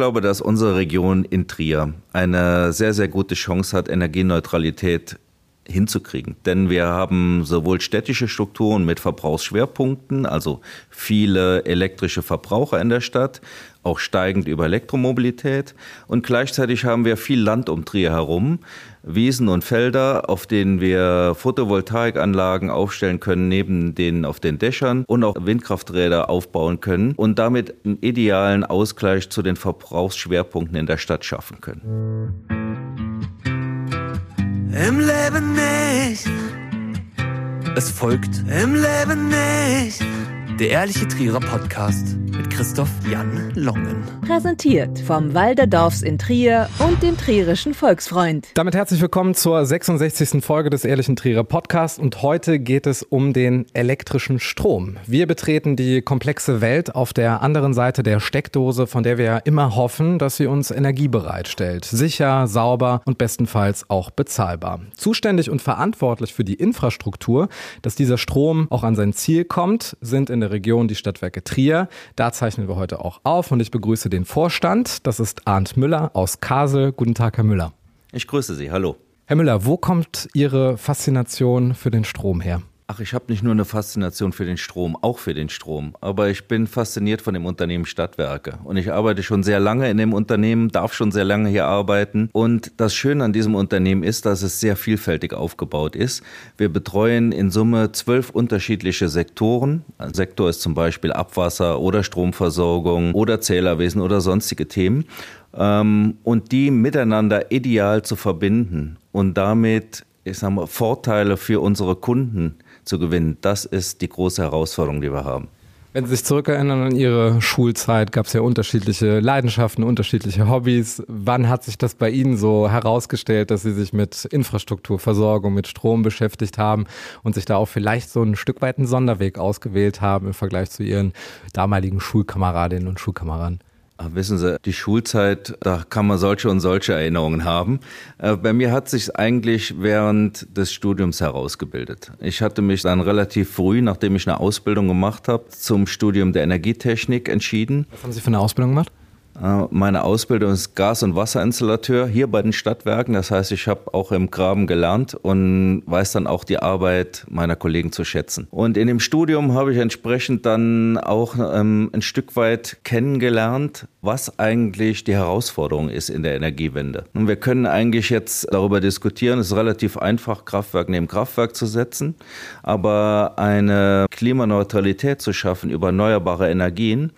glaube, dass unsere Region in Trier eine sehr, sehr gute Chance hat, Energieneutralität hinzukriegen. Denn wir haben sowohl städtische Strukturen mit Verbrauchsschwerpunkten, also viele elektrische Verbraucher in der Stadt, auch steigend über Elektromobilität. Und gleichzeitig haben wir viel Land um Trier herum, Wiesen und Felder, auf denen wir Photovoltaikanlagen aufstellen können, neben denen auf den Dächern und auch Windkrafträder aufbauen können und damit einen idealen Ausgleich zu den Verbrauchsschwerpunkten in der Stadt schaffen können. Im Leben nicht. Es folgt Im Leben nicht. Der ehrliche Trierer Podcast mit Christoph Jan Longen. Präsentiert vom Walderdorfs in Trier und dem Trierischen Volksfreund. Damit herzlich willkommen zur 66. Folge des Ehrlichen Trierer Podcasts und heute geht es um den elektrischen Strom. Wir betreten die komplexe Welt auf der anderen Seite der Steckdose, von der wir ja immer hoffen, dass sie uns Energie bereitstellt. Sicher, sauber und bestenfalls auch bezahlbar. Zuständig und verantwortlich für die Infrastruktur, dass dieser Strom auch an sein Ziel kommt, sind in der Region die Stadtwerke Trier. Da zeichnen wir heute auch auf und ich begrüße den Vorstand. Das ist Arndt Müller aus Kasel. Guten Tag, Herr Müller. Ich grüße Sie. Hallo. Herr Müller, wo kommt Ihre Faszination für den Strom her? Ach, ich habe nicht nur eine Faszination für den Strom, auch für den Strom, aber ich bin fasziniert von dem Unternehmen Stadtwerke. Und ich arbeite schon sehr lange in dem Unternehmen, darf schon sehr lange hier arbeiten. Und das Schöne an diesem Unternehmen ist, dass es sehr vielfältig aufgebaut ist. Wir betreuen in Summe zwölf unterschiedliche Sektoren. Ein Sektor ist zum Beispiel Abwasser oder Stromversorgung oder Zählerwesen oder sonstige Themen. Ähm, und die miteinander ideal zu verbinden und damit ich sag mal, Vorteile für unsere Kunden zu gewinnen, das ist die große Herausforderung, die wir haben. Wenn Sie sich zurückerinnern an Ihre Schulzeit, gab es ja unterschiedliche Leidenschaften, unterschiedliche Hobbys. Wann hat sich das bei Ihnen so herausgestellt, dass Sie sich mit Infrastrukturversorgung, mit Strom beschäftigt haben und sich da auch vielleicht so ein Stück weit einen Sonderweg ausgewählt haben im Vergleich zu Ihren damaligen Schulkameradinnen und Schulkameraden? Ach, Wissen Sie, die Schulzeit, da kann man solche und solche Erinnerungen haben. Äh, Bei mir hat sich eigentlich während des Studiums herausgebildet. Ich hatte mich dann relativ früh, nachdem ich eine Ausbildung gemacht habe, zum Studium der Energietechnik entschieden. Was haben Sie für eine Ausbildung gemacht? Meine Ausbildung ist Gas- und Wasserinstallateur hier bei den Stadtwerken. Das heißt, ich habe auch im Graben gelernt und weiß dann auch die Arbeit meiner Kollegen zu schätzen. Und in dem Studium habe ich entsprechend dann auch ähm, ein Stück weit kennengelernt, was eigentlich die Herausforderung ist in der Energiewende. Und wir können eigentlich jetzt darüber diskutieren, es ist relativ einfach, Kraftwerk neben Kraftwerk zu setzen, aber eine Klimaneutralität zu schaffen über erneuerbare Energien,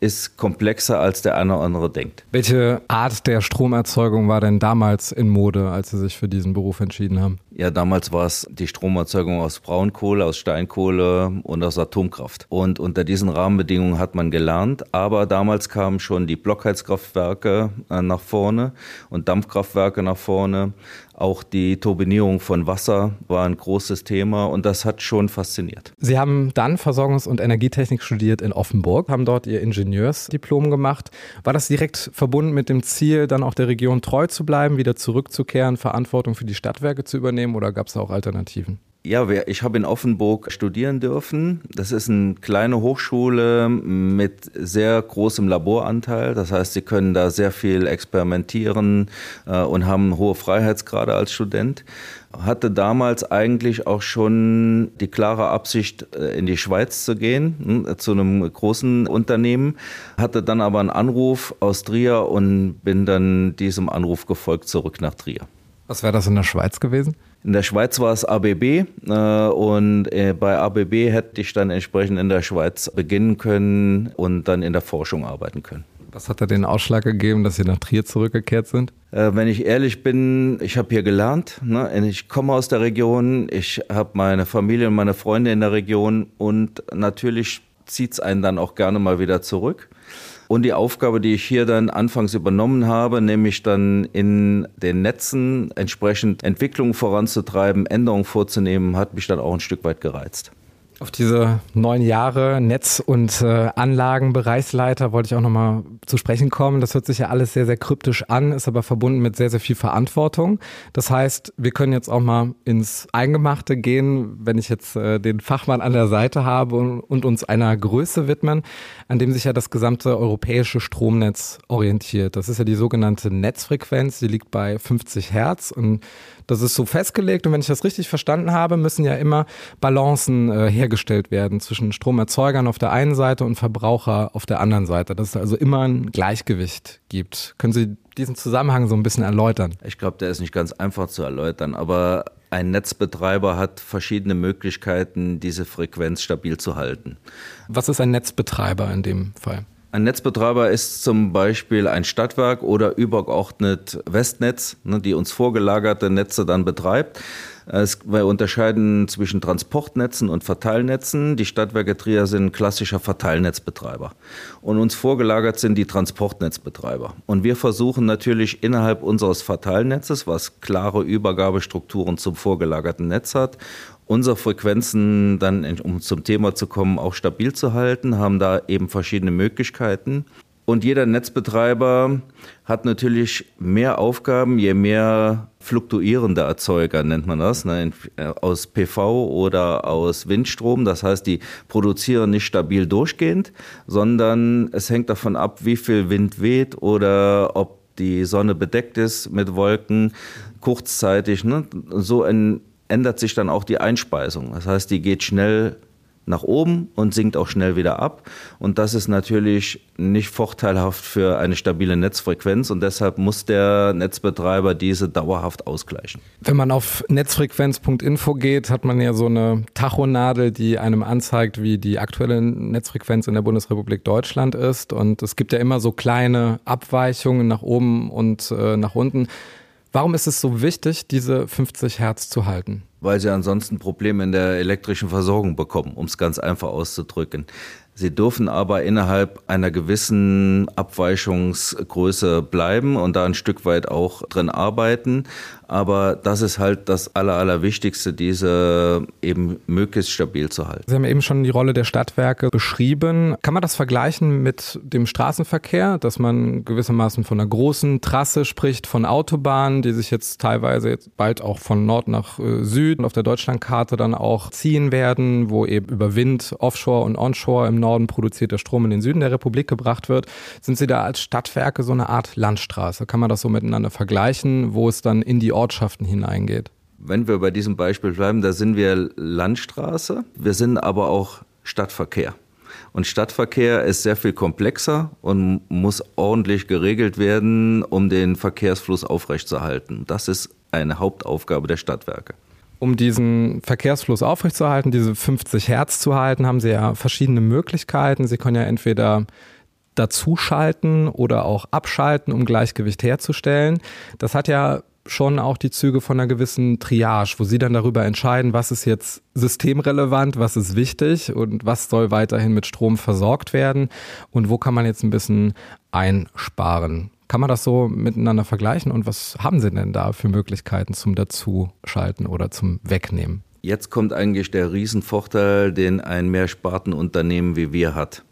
ist komplexer, als der eine oder andere denkt. Welche Art der Stromerzeugung war denn damals in Mode, als Sie sich für diesen Beruf entschieden haben? Ja, damals war es die Stromerzeugung aus Braunkohle, aus Steinkohle und aus Atomkraft. Und unter diesen Rahmenbedingungen hat man gelernt, aber damals kamen schon die Blockheizkraftwerke äh, nach vorne und Dampfkraftwerke nach vorne. Auch die Turbinierung von Wasser war ein großes Thema und das hat schon fasziniert. Sie haben dann Versorgungs- und Energietechnik studiert in Offenburg, haben dort Ihr Ingenieursdiplom gemacht. War das direkt verbunden mit dem Ziel, dann auch der Region treu zu bleiben, wieder zurückzukehren, Verantwortung für die Stadtwerke zu übernehmen oder gab es auch Alternativen? Ja, ich habe in Offenburg studieren dürfen. Das ist eine kleine Hochschule mit sehr großem Laboranteil. Das heißt, Sie können da sehr viel experimentieren äh, und haben hohe Freiheitsgrade als Student. Hatte damals eigentlich auch schon die klare Absicht, äh, in die Schweiz zu gehen, hm, zu einem großen Unternehmen. Hatte dann aber einen Anruf aus Trier und bin dann diesem Anruf gefolgt zurück nach Trier. Was wäre das in der Schweiz gewesen? In der Schweiz war es ABB äh, und äh, bei ABB hätte ich dann entsprechend in der Schweiz beginnen können und dann in der Forschung arbeiten können. Was hat da den Ausschlag gegeben, dass Sie nach Trier zurückgekehrt sind? Äh, wenn ich ehrlich bin, ich habe hier gelernt. Ne? Ich komme aus der Region, ich habe meine Familie und meine Freunde in der Region und natürlich zieht es einen dann auch gerne mal wieder zurück. Und die Aufgabe, die ich hier dann anfangs übernommen habe, nämlich dann in den Netzen entsprechend Entwicklungen voranzutreiben, Änderungen vorzunehmen, hat mich dann auch ein Stück weit gereizt. Auf diese neun Jahre Netz- und äh, Anlagenbereichsleiter wollte ich auch nochmal zu sprechen kommen. Das hört sich ja alles sehr, sehr kryptisch an, ist aber verbunden mit sehr, sehr viel Verantwortung. Das heißt, wir können jetzt auch mal ins Eingemachte gehen, wenn ich jetzt äh, den Fachmann an der Seite habe und, und uns einer Größe widmen, an dem sich ja das gesamte europäische Stromnetz orientiert. Das ist ja die sogenannte Netzfrequenz, die liegt bei 50 Hertz und das ist so festgelegt und wenn ich das richtig verstanden habe, müssen ja immer Balancen äh, hergestellt werden zwischen Stromerzeugern auf der einen Seite und Verbraucher auf der anderen Seite. Dass es also immer ein Gleichgewicht gibt. Können Sie diesen Zusammenhang so ein bisschen erläutern? Ich glaube, der ist nicht ganz einfach zu erläutern, aber ein Netzbetreiber hat verschiedene Möglichkeiten, diese Frequenz stabil zu halten. Was ist ein Netzbetreiber in dem Fall? Ein Netzbetreiber ist zum Beispiel ein Stadtwerk oder übergeordnet Westnetz, ne, die uns vorgelagerte Netze dann betreibt. Es, wir unterscheiden zwischen Transportnetzen und Verteilnetzen. Die Stadtwerke Trier sind klassischer Verteilnetzbetreiber. Und uns vorgelagert sind die Transportnetzbetreiber. Und wir versuchen natürlich innerhalb unseres Verteilnetzes, was klare Übergabestrukturen zum vorgelagerten Netz hat, unsere Frequenzen dann, um zum Thema zu kommen, auch stabil zu halten, haben da eben verschiedene Möglichkeiten. Und jeder Netzbetreiber hat natürlich mehr Aufgaben, je mehr fluktuierende Erzeuger nennt man das, ne, äh, aus PV oder aus Windstrom. Das heißt, die produzieren nicht stabil durchgehend, sondern es hängt davon ab, wie viel Wind weht oder ob die Sonne bedeckt ist mit Wolken kurzzeitig. Ne? So ein ändert sich dann auch die Einspeisung. Das heißt, die geht schnell nach oben und sinkt auch schnell wieder ab. Und das ist natürlich nicht vorteilhaft für eine stabile Netzfrequenz und deshalb muss der Netzbetreiber diese dauerhaft ausgleichen. Wenn man auf netzfrequenz.info geht, hat man ja so eine Tachonadel, die einem anzeigt, wie die aktuelle Netzfrequenz in der Bundesrepublik Deutschland ist. Und es gibt ja immer so kleine Abweichungen nach oben und äh, nach unten. Warum ist es so wichtig, diese 50 Hertz zu halten? Weil sie ansonsten Probleme in der elektrischen Versorgung bekommen, um es ganz einfach auszudrücken. Sie dürfen aber innerhalb einer gewissen Abweichungsgröße bleiben und da ein Stück weit auch drin arbeiten. Aber das ist halt das Aller, Allerwichtigste, diese eben möglichst stabil zu halten. Sie haben eben schon die Rolle der Stadtwerke beschrieben. Kann man das vergleichen mit dem Straßenverkehr, dass man gewissermaßen von einer großen Trasse spricht, von Autobahnen, die sich jetzt teilweise jetzt bald auch von Nord nach äh, Süden auf der Deutschlandkarte dann auch ziehen werden, wo eben über Wind, Offshore und Onshore im Norden produzierter Strom in den Süden der Republik gebracht wird. Sind Sie da als Stadtwerke so eine Art Landstraße? Kann man das so miteinander vergleichen, wo es dann in die Ortschaften hineingeht. Wenn wir bei diesem Beispiel bleiben, da sind wir Landstraße, wir sind aber auch Stadtverkehr. Und Stadtverkehr ist sehr viel komplexer und muss ordentlich geregelt werden, um den Verkehrsfluss aufrechtzuerhalten. Das ist eine Hauptaufgabe der Stadtwerke. Um diesen Verkehrsfluss aufrechtzuerhalten, diese 50 Hertz zu halten, haben Sie ja verschiedene Möglichkeiten. Sie können ja entweder dazuschalten oder auch abschalten, um Gleichgewicht herzustellen. Das hat ja schon auch die Züge von einer gewissen Triage, wo Sie dann darüber entscheiden, was ist jetzt systemrelevant, was ist wichtig und was soll weiterhin mit Strom versorgt werden und wo kann man jetzt ein bisschen einsparen. Kann man das so miteinander vergleichen und was haben Sie denn da für Möglichkeiten zum Dazuschalten oder zum Wegnehmen? Jetzt kommt eigentlich der Riesenvorteil, den ein Mehrspartenunternehmen wie wir hat.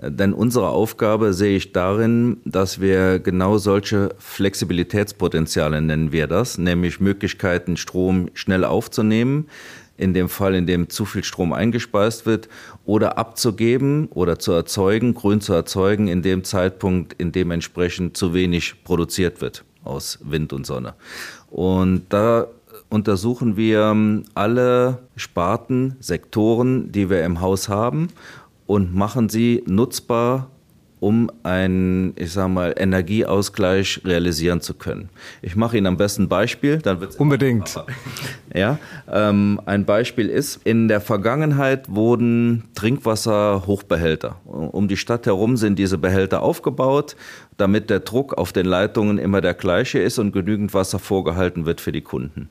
Denn unsere Aufgabe sehe ich darin, dass wir genau solche Flexibilitätspotenziale nennen wir das, nämlich Möglichkeiten, Strom schnell aufzunehmen, in dem Fall, in dem zu viel Strom eingespeist wird, oder abzugeben oder zu erzeugen, grün zu erzeugen, in dem Zeitpunkt, in dem entsprechend zu wenig produziert wird aus Wind und Sonne. Und da untersuchen wir alle Sparten, Sektoren, die wir im Haus haben und machen sie nutzbar, um einen, ich sag mal, Energieausgleich realisieren zu können. Ich mache Ihnen am besten ein Beispiel, dann wird's Unbedingt. Ja, ähm, ein Beispiel ist, in der Vergangenheit wurden Trinkwasserhochbehälter. Um die Stadt herum sind diese Behälter aufgebaut, damit der Druck auf den Leitungen immer der gleiche ist und genügend Wasser vorgehalten wird für die Kunden.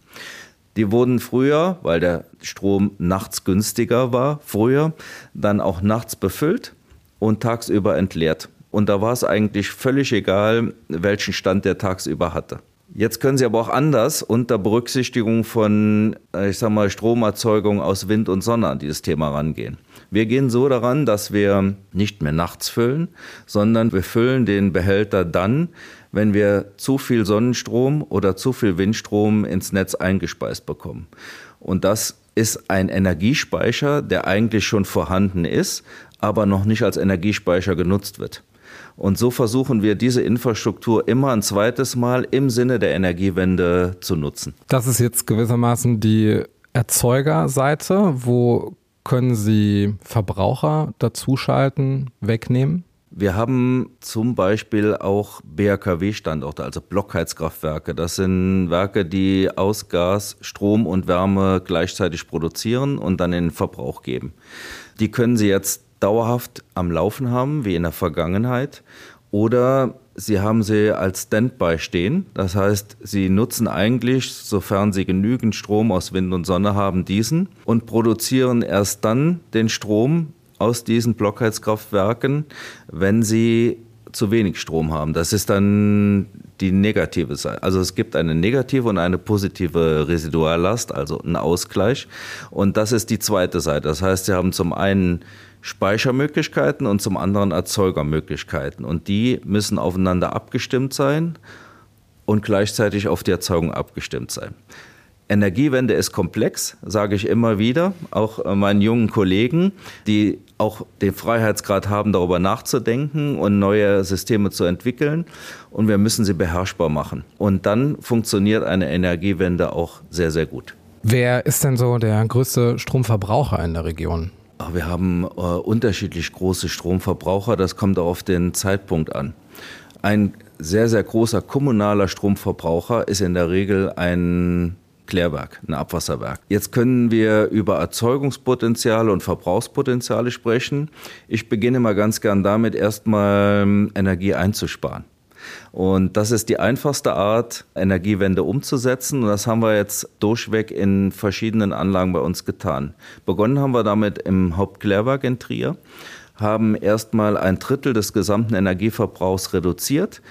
Die wurden früher, weil der Strom nachts günstiger war, früher dann auch nachts befüllt und tagsüber entleert. Und da war es eigentlich völlig egal, welchen Stand der tagsüber hatte. Jetzt können Sie aber auch anders unter Berücksichtigung von, äh, ich sag mal, Stromerzeugung aus Wind und Sonne an dieses Thema rangehen. Wir gehen so daran, dass wir nicht mehr nachts füllen, sondern wir füllen den Behälter dann, wenn wir zu viel Sonnenstrom oder zu viel Windstrom ins Netz eingespeist bekommen. Und das ist ein Energiespeicher, der eigentlich schon vorhanden ist, aber noch nicht als Energiespeicher genutzt wird. Und so versuchen wir diese Infrastruktur immer ein zweites Mal im Sinne der Energiewende zu nutzen. Das ist jetzt gewissermaßen die Erzeugerseite. Wo können Sie Verbraucher dazuschalten, wegnehmen? Wir haben zum Beispiel auch BHKW-Standorte, also Blockheizkraftwerke. Das sind Werke, die aus Gas, Strom und Wärme gleichzeitig produzieren und dann in den Verbrauch geben. Die können Sie jetzt dauerhaft am Laufen haben, wie in der Vergangenheit, oder Sie haben sie als Standby stehen. Das heißt, Sie nutzen eigentlich, sofern Sie genügend Strom aus Wind und Sonne haben, diesen und produzieren erst dann den Strom aus diesen Blockheizkraftwerken, wenn Sie zu wenig Strom haben. Das ist dann die negative Seite. Also es gibt eine negative und eine positive Residuallast, also einen Ausgleich. Und das ist die zweite Seite. Das heißt, Sie haben zum einen Speichermöglichkeiten und zum anderen Erzeugermöglichkeiten. Und die müssen aufeinander abgestimmt sein und gleichzeitig auf die Erzeugung abgestimmt sein. Energiewende ist komplex, sage ich immer wieder, auch meinen jungen Kollegen, die auch den Freiheitsgrad haben, darüber nachzudenken und neue Systeme zu entwickeln. Und wir müssen sie beherrschbar machen. Und dann funktioniert eine Energiewende auch sehr, sehr gut. Wer ist denn so der größte Stromverbraucher in der Region? Wir haben äh, unterschiedlich große Stromverbraucher, das kommt auch auf den Zeitpunkt an. Ein sehr, sehr großer kommunaler Stromverbraucher ist in der Regel ein Klärwerk, ein Abwasserwerk. Jetzt können wir über Erzeugungspotenziale und Verbrauchspotenziale sprechen. Ich beginne mal ganz gern damit, erstmal Energie einzusparen. Und das ist die einfachste Art, Energiewende umzusetzen. Und das haben wir jetzt durchweg in verschiedenen Anlagen bei uns getan. Begonnen haben wir damit im Hauptklärwerk in Trier, haben erstmal ein Drittel des gesamten Energieverbrauchs reduziert,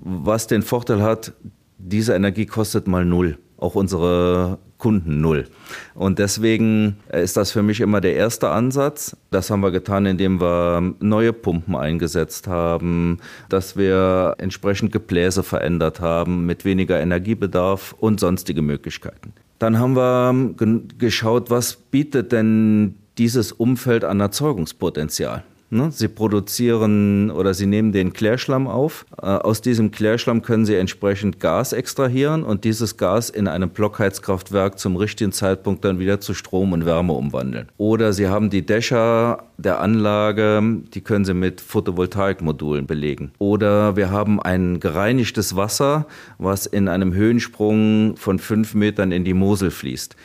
was den Vorteil hat, diese Energie kostet mal null auch unsere Kunden null. Und deswegen ist das für mich immer der erste Ansatz. Das haben wir getan, indem wir neue Pumpen eingesetzt haben, dass wir entsprechend Gebläse verändert haben mit weniger Energiebedarf und sonstige Möglichkeiten. Dann haben wir geschaut, was bietet denn dieses Umfeld an Erzeugungspotenzial. Ne? Sie produzieren oder Sie nehmen den Klärschlamm auf. Äh, aus diesem Klärschlamm können Sie entsprechend Gas extrahieren und dieses Gas in einem Blockheizkraftwerk zum richtigen Zeitpunkt dann wieder zu Strom und Wärme umwandeln. Oder Sie haben die Dächer der Anlage, die können Sie mit Photovoltaikmodulen belegen. Oder wir haben ein gereinigtes Wasser, was in einem Höhensprung von fünf Metern in die Mosel fließt.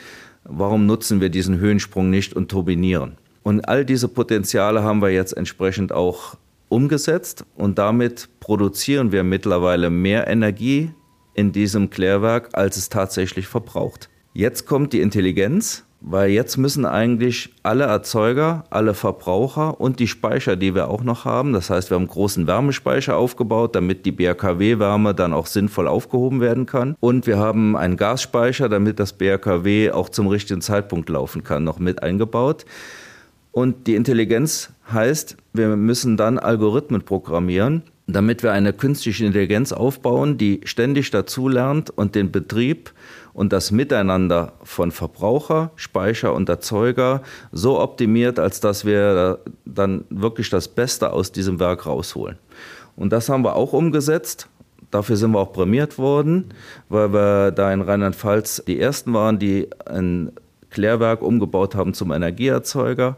Warum nutzen wir diesen Höhensprung nicht und turbinieren? Und all diese Potenziale haben wir jetzt entsprechend auch umgesetzt und damit produzieren wir mittlerweile mehr Energie in diesem Klärwerk, als es tatsächlich verbraucht. Jetzt kommt die Intelligenz, weil jetzt müssen eigentlich alle Erzeuger, alle Verbraucher und die Speicher, die wir auch noch haben, das heißt, wir haben einen großen Wärmespeicher aufgebaut, damit die BRKW-Wärme dann auch sinnvoll aufgehoben werden kann. Und wir haben einen Gasspeicher, damit das BRKW auch zum richtigen Zeitpunkt laufen kann, noch mit eingebaut. Und die Intelligenz heißt, wir müssen dann Algorithmen programmieren, damit wir eine künstliche Intelligenz aufbauen, die ständig dazulernt und den Betrieb und das Miteinander von Verbraucher, Speicher und Erzeuger so optimiert, als dass wir dann wirklich das Beste aus diesem Werk rausholen. Und das haben wir auch umgesetzt. Dafür sind wir auch prämiert worden, weil wir da in Rheinland-Pfalz die ersten waren, die ein Klärwerk umgebaut haben zum Energieerzeuger.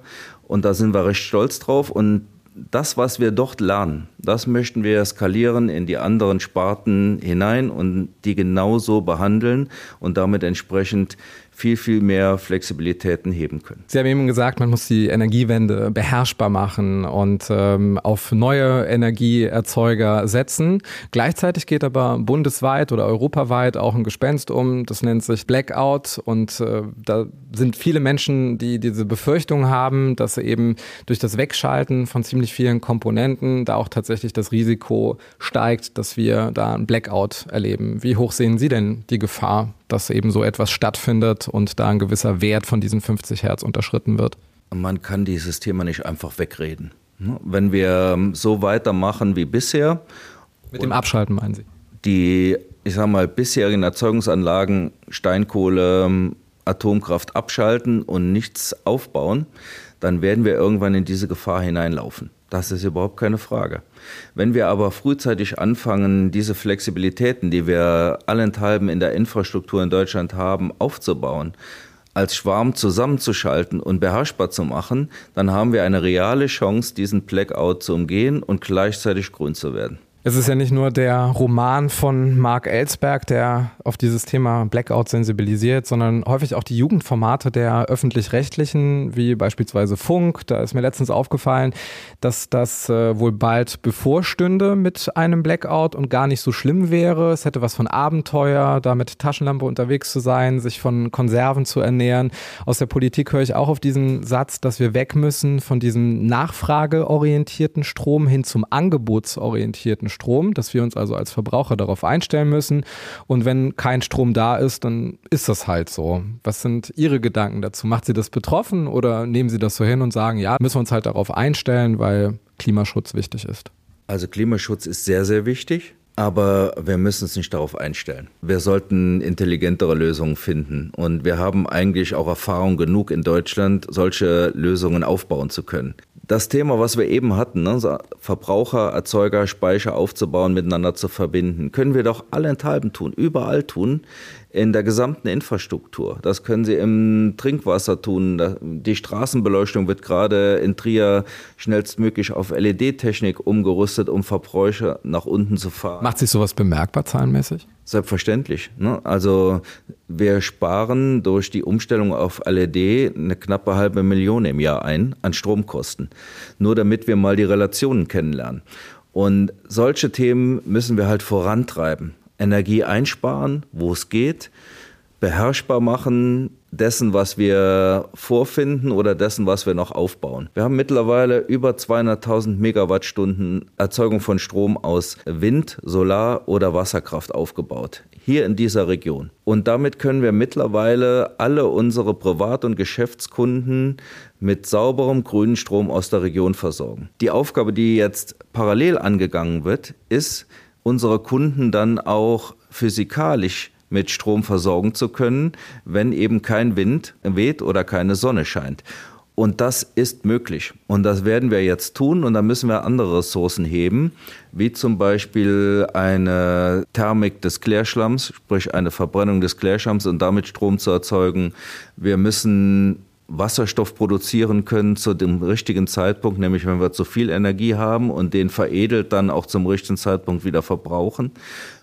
Und da sind wir recht stolz drauf. Und das, was wir dort lernen, das möchten wir skalieren in die anderen Sparten hinein und die genauso behandeln und damit entsprechend viel, viel mehr Flexibilitäten heben können. Sie haben eben gesagt, man muss die Energiewende beherrschbar machen und ähm, auf neue Energieerzeuger setzen. Gleichzeitig geht aber bundesweit oder europaweit auch ein Gespenst um, das nennt sich Blackout und äh, da sind viele Menschen, die diese Befürchtung haben, dass eben durch das Wegschalten von ziemlich vielen Komponenten da auch tatsächlich das Risiko steigt, dass wir da ein Blackout erleben. Wie hoch sehen Sie denn die Gefahr, dass eben so etwas stattfindet und da ein gewisser Wert von diesen 50 Hertz unterschritten wird? Man kann dieses Thema nicht einfach wegreden. Wenn wir so weitermachen wie bisher. Mit dem Abschalten meinen Sie? Die, ich sag mal, bisherigen Erzeugungsanlagen, Steinkohle, Atomkraft abschalten und nichts aufbauen, dann werden wir irgendwann in diese Gefahr hineinlaufen. Das ist überhaupt keine Frage. Wenn wir aber frühzeitig anfangen, diese Flexibilitäten, die wir allenthalben in der Infrastruktur in Deutschland haben, aufzubauen, als Schwarm zusammenzuschalten und beherrschbar zu machen, dann haben wir eine reale Chance, diesen Blackout zu umgehen und gleichzeitig grün zu werden. Es ist ja nicht nur der Roman von Mark Ellsberg, der auf dieses Thema Blackout sensibilisiert, sondern häufig auch die Jugendformate der öffentlich-rechtlichen, wie beispielsweise Funk. Da ist mir letztens aufgefallen, dass das äh, wohl bald bevorstünde mit einem Blackout und gar nicht so schlimm wäre. Es hätte was von Abenteuer, da mit Taschenlampe unterwegs zu sein, sich von Konserven zu ernähren. Aus der Politik höre ich auch auf diesen Satz, dass wir weg müssen von diesem nachfrageorientierten Strom hin zum angebotsorientierten Strom. Strom, dass wir uns also als Verbraucher darauf einstellen müssen. Und wenn kein Strom da ist, dann ist das halt so. Was sind Ihre Gedanken dazu? Macht Sie das betroffen oder nehmen Sie das so hin und sagen, ja, müssen wir uns halt darauf einstellen, weil Klimaschutz wichtig ist? Also Klimaschutz ist sehr, sehr wichtig. Aber wir müssen uns nicht darauf einstellen. Wir sollten intelligentere Lösungen finden. Und wir haben eigentlich auch Erfahrung genug in Deutschland, solche Lösungen aufbauen zu können das Thema, was wir eben hatten, ne, Verbraucher, Erzeuger, Speicher aufzubauen, miteinander zu verbinden, können wir doch allenthalben tun, überall tun, in der gesamten Infrastruktur. Das können Sie im Trinkwasser tun. Die Straßenbeleuchtung wird gerade in Trier schnellstmöglich auf LED-Technik umgerüstet, um Verbräuche nach unten zu fahren. Macht sich sowas bemerkbar zahlenmäßig? Selbstverständlich. Ne? Also wir sparen durch die Umstellung auf LED eine knappe halbe Million im Jahr ein an Stromkosten. Nur damit wir mal die Relationen kennenlernen. Und solche Themen müssen wir halt vorantreiben. Energie einsparen, wo es geht, beherrschbar machen dessen, was wir vorfinden oder dessen, was wir noch aufbauen. Wir haben mittlerweile über 200.000 Megawattstunden Erzeugung von Strom aus Wind, Solar oder Wasserkraft aufgebaut. Hier in dieser Region. Und damit können wir mittlerweile alle unsere Privat- und Geschäftskunden mit sauberem grünen Strom aus der Region versorgen. Die Aufgabe, die jetzt parallel angegangen wird, ist, unsere Kunden dann auch physikalisch mit Strom versorgen zu können, wenn eben kein Wind weht oder keine Sonne scheint. Und das ist möglich. Und das werden wir jetzt tun. Und da müssen wir andere Ressourcen heben, wie zum Beispiel eine Thermik des Klärschlamms, sprich eine Verbrennung des Klärschlamms und damit Strom zu erzeugen. Wir müssen Wasserstoff produzieren können zu dem richtigen Zeitpunkt, nämlich wenn wir zu viel Energie haben und den veredelt dann auch zum richtigen Zeitpunkt wieder verbrauchen.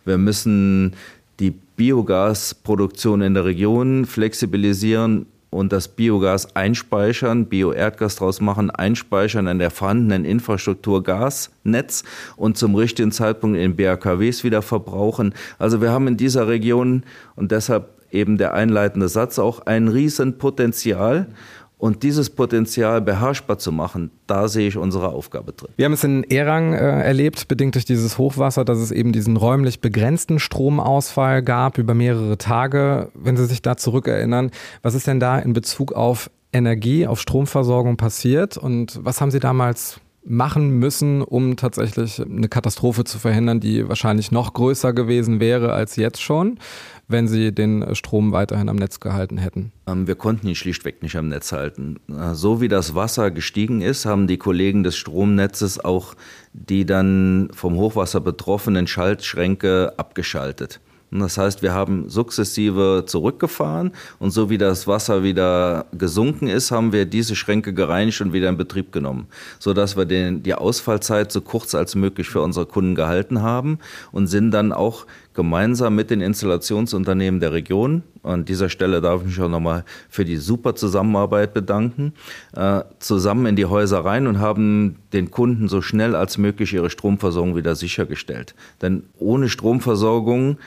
Wir müssen die Biogasproduktion in der Region flexibilisieren und das Biogas einspeichern, Bio-Erdgas draus machen, einspeichern in der vorhandenen Infrastruktur Gasnetz und zum richtigen Zeitpunkt in BRKWs wieder verbrauchen. Also wir haben in dieser Region und deshalb eben der einleitende Satz auch ein Riesenpotenzial. Und dieses Potenzial beherrschbar zu machen, da sehe ich unsere Aufgabe drin. Wir haben es in Erang äh, erlebt, bedingt durch dieses Hochwasser, dass es eben diesen räumlich begrenzten Stromausfall gab über mehrere Tage. Wenn Sie sich da zurückerinnern, was ist denn da in Bezug auf Energie, auf Stromversorgung passiert und was haben Sie damals machen müssen, um tatsächlich eine Katastrophe zu verhindern, die wahrscheinlich noch größer gewesen wäre als jetzt schon? Wenn sie den Strom weiterhin am Netz gehalten hätten? Ähm, wir konnten ihn schlichtweg nicht am Netz halten. Äh, so wie das Wasser gestiegen ist, haben die Kollegen des Stromnetzes auch die dann vom Hochwasser betroffenen Schaltschränke abgeschaltet. Das heißt, wir haben sukzessive zurückgefahren und so wie das Wasser wieder gesunken ist, haben wir diese Schränke gereinigt und wieder in Betrieb genommen, sodass wir den, die Ausfallzeit so kurz als möglich für unsere Kunden gehalten haben und sind dann auch gemeinsam mit den Installationsunternehmen der Region An dieser Stelle darf ich mich auch nochmal für die super Zusammenarbeit bedanken. Äh, zusammen in die Häuser rein und haben den Kunden so schnell als möglich ihre Stromversorgung wieder sichergestellt. Denn ohne Stromversorgung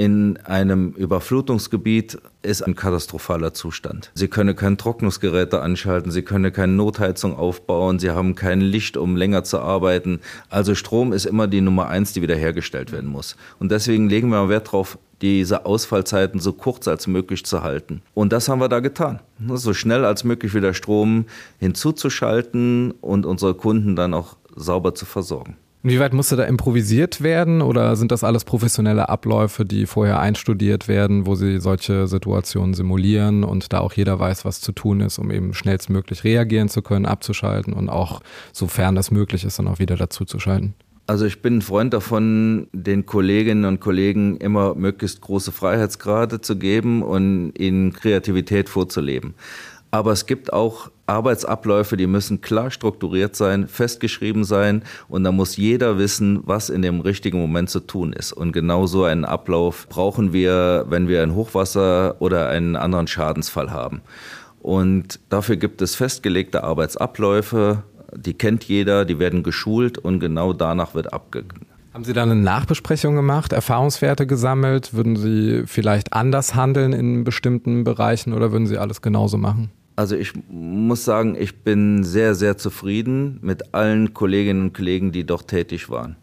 in einem Überflutungsgebiet ist ein katastrophaler Zustand. Sie können keine Trocknungsgeräte anschalten, Sie können keine Notheizung aufbauen, Sie haben kein Licht, um länger zu arbeiten. Also Strom ist immer die Nummer eins, die wiederhergestellt werden muss. Und deswegen legen wir Wert darauf, diese Ausfallzeiten so kurz als möglich zu halten. Und das haben wir da getan. So schnell als möglich wieder Strom hinzuzuschalten und unsere Kunden dann auch sauber zu versorgen. Inwieweit musste da improvisiert werden oder sind das alles professionelle Abläufe, die vorher einstudiert werden, wo Sie solche Situationen simulieren und da auch jeder weiß, was zu tun ist, um eben schnellstmöglich reagieren zu können, abzuschalten und auch, sofern das möglich ist, dann auch wieder dazu zu schalten? Also ich bin ein Freund davon, den Kolleginnen und Kollegen immer möglichst große Freiheitsgrade zu geben und ihnen Kreativität vorzuleben. Aber es gibt auch Arbeitsabläufe, die müssen klar strukturiert sein, festgeschrieben sein und da muss jeder wissen, was in dem richtigen Moment zu tun ist. Und genau so einen Ablauf brauchen wir, wenn wir ein Hochwasser oder einen anderen Schadensfall haben. Und dafür gibt es festgelegte Arbeitsabläufe, die kennt jeder, die werden geschult und genau danach wird abgegangen. Haben Sie da eine Nachbesprechung gemacht, Erfahrungswerte gesammelt? Würden Sie vielleicht anders handeln in bestimmten Bereichen oder würden Sie alles genauso machen? Also ich muss sagen, ich bin sehr, sehr zufrieden mit allen Kolleginnen und Kollegen, die dort tätig waren.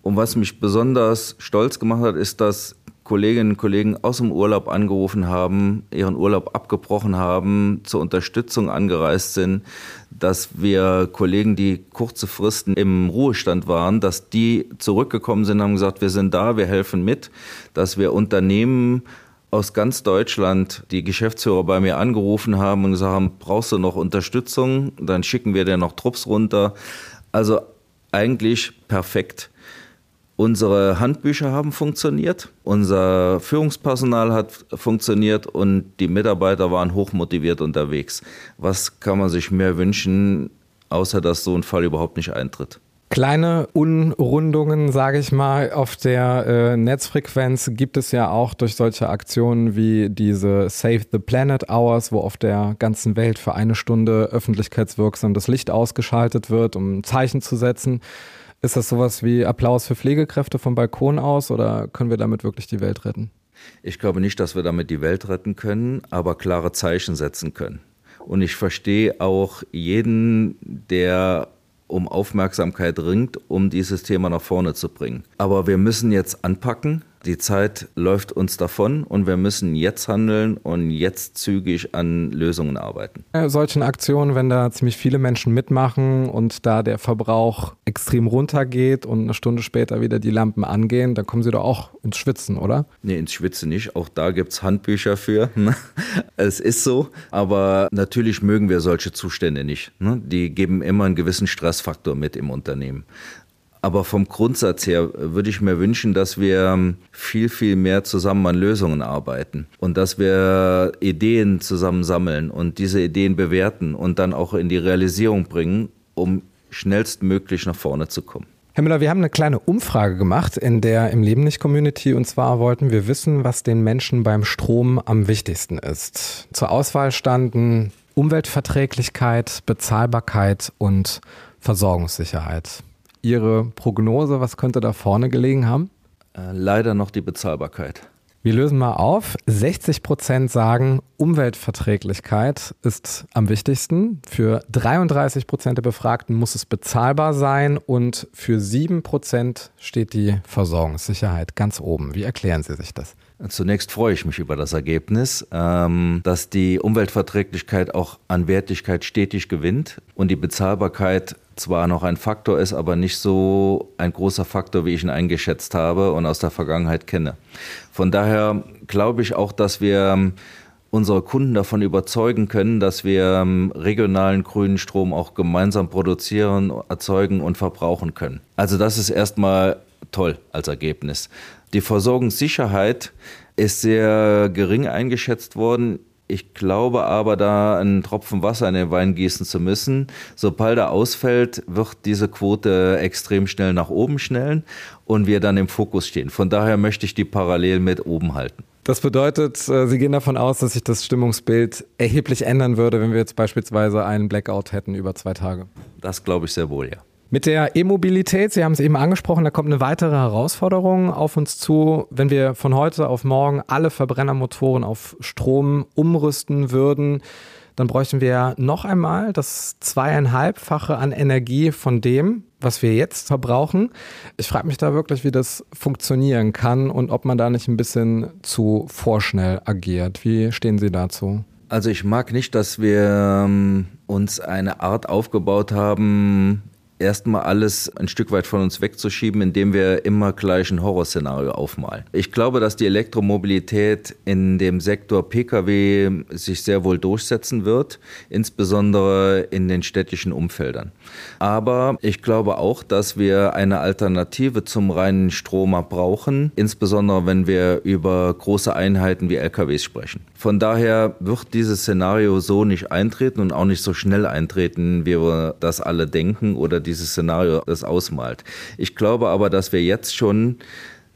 Und was mich besonders stolz gemacht hat, ist, dass Kolleginnen und Kollegen aus dem Urlaub angerufen haben, ihren Urlaub abgebrochen haben, zur Unterstützung angereist sind, dass wir Kollegen, die kurze Fristen im Ruhestand waren, dass die zurückgekommen sind und haben gesagt, wir sind da, wir helfen mit, dass wir Unternehmen aus ganz Deutschland die Geschäftsführer bei mir angerufen haben und gesagt haben, brauchst du noch Unterstützung? Dann schicken wir dir noch Trupps runter. Also eigentlich perfekt. Unsere Handbücher haben funktioniert, unser Führungspersonal hat funktioniert und die Mitarbeiter waren hochmotiviert unterwegs. Was kann man sich mehr wünschen, außer dass so ein Fall überhaupt nicht eintritt? Kleine Unrundungen, sage ich mal, auf der äh, Netzfrequenz gibt es ja auch durch solche Aktionen wie diese Save the Planet Hours, wo auf der ganzen Welt für eine Stunde öffentlichkeitswirksam das Licht ausgeschaltet wird, um Zeichen zu setzen. Ist das sowas wie Applaus für Pflegekräfte vom Balkon aus oder können wir damit wirklich die Welt retten? Ich glaube nicht, dass wir damit die Welt retten können, aber klare Zeichen setzen können. Und ich verstehe auch jeden, der um Aufmerksamkeit ringt, um dieses Thema nach vorne zu bringen. Aber wir müssen jetzt anpacken. Die Zeit läuft uns davon und wir müssen jetzt handeln und jetzt zügig an Lösungen arbeiten. Bei solchen Aktionen, wenn da ziemlich viele Menschen mitmachen und da der Verbrauch extrem runtergeht und eine Stunde später wieder die Lampen angehen, dann kommen sie doch auch ins Schwitzen, oder? Nee, ins Schwitzen nicht. Auch da gibt es Handbücher für. Ne? es ist so. Aber natürlich mögen wir solche Zustände nicht. Ne? Die geben immer einen gewissen Stressfaktor mit im Unternehmen. Aber vom Grundsatz her würde ich mir wünschen, dass wir viel, viel mehr zusammen an Lösungen arbeiten und dass wir Ideen zusammen sammeln und diese Ideen bewerten und dann auch in die Realisierung bringen, um schnellstmöglich nach vorne zu kommen. Herr Müller, wir haben eine kleine Umfrage gemacht in der im Leben nicht Community und zwar wollten wir wissen, was den Menschen beim Strom am wichtigsten ist. Zur Auswahl standen Umweltverträglichkeit, Bezahlbarkeit und Versorgungssicherheit. Ihre Prognose, was könnte da vorne gelegen haben? Äh, leider noch die Bezahlbarkeit. Wir lösen mal auf. 60 Prozent sagen, Umweltverträglichkeit ist am wichtigsten. Für 33 Prozent der Befragten muss es bezahlbar sein und für 7 Prozent steht die Versorgungssicherheit ganz oben. Wie erklären Sie sich das? Zunächst freue ich mich über das Ergebnis, ähm, dass die Umweltverträglichkeit auch an Wertigkeit stetig gewinnt und die Bezahlbarkeit zwar noch ein Faktor ist, aber nicht so ein großer Faktor, wie ich ihn eingeschätzt habe und aus der Vergangenheit kenne. Von daher glaube ich auch, dass wir ähm, unsere Kunden davon überzeugen können, dass wir ähm, regionalen grünen Strom auch gemeinsam produzieren, erzeugen und verbrauchen können. Also das ist erstmal toll als Ergebnis. Die Versorgungssicherheit ist sehr gering eingeschätzt worden. Ich glaube aber, da einen Tropfen Wasser in den Wein gießen zu müssen. Sobald er ausfällt, wird diese Quote extrem schnell nach oben schnellen und wir dann im Fokus stehen. Von daher möchte ich die parallel mit oben halten. Das bedeutet, äh, Sie gehen davon aus, dass sich das Stimmungsbild erheblich ändern würde, wenn wir jetzt beispielsweise einen Blackout hätten über zwei Tage. Das glaube ich sehr wohl, ja. Mit der E-Mobilität, Sie haben es eben angesprochen, da kommt eine weitere Herausforderung auf uns zu. Wenn wir von heute auf morgen alle Verbrennermotoren auf Strom umrüsten würden, dann bräuchten wir noch einmal das zweieinhalbfache an Energie von dem, was wir jetzt verbrauchen. Ich frage mich da wirklich, wie das funktionieren kann und ob man da nicht ein bisschen zu vorschnell agiert. Wie stehen Sie dazu? Also ich mag nicht, dass wir ähm, uns eine Art aufgebaut haben, erstmal alles ein Stück weit von uns wegzuschieben, indem wir immer gleich ein Horrorszenario aufmalen. Ich glaube, dass die Elektromobilität in dem Sektor Pkw sich sehr wohl durchsetzen wird, insbesondere in den städtischen Umfeldern. Aber ich glaube auch, dass wir eine Alternative zum reinen Stromer brauchen, insbesondere wenn wir über große Einheiten wie LKWs sprechen. Von daher wird dieses Szenario so nicht eintreten und auch nicht so schnell eintreten, wie wir das alle denken oder dieses Szenario das ausmalt. Ich glaube aber, dass wir jetzt schon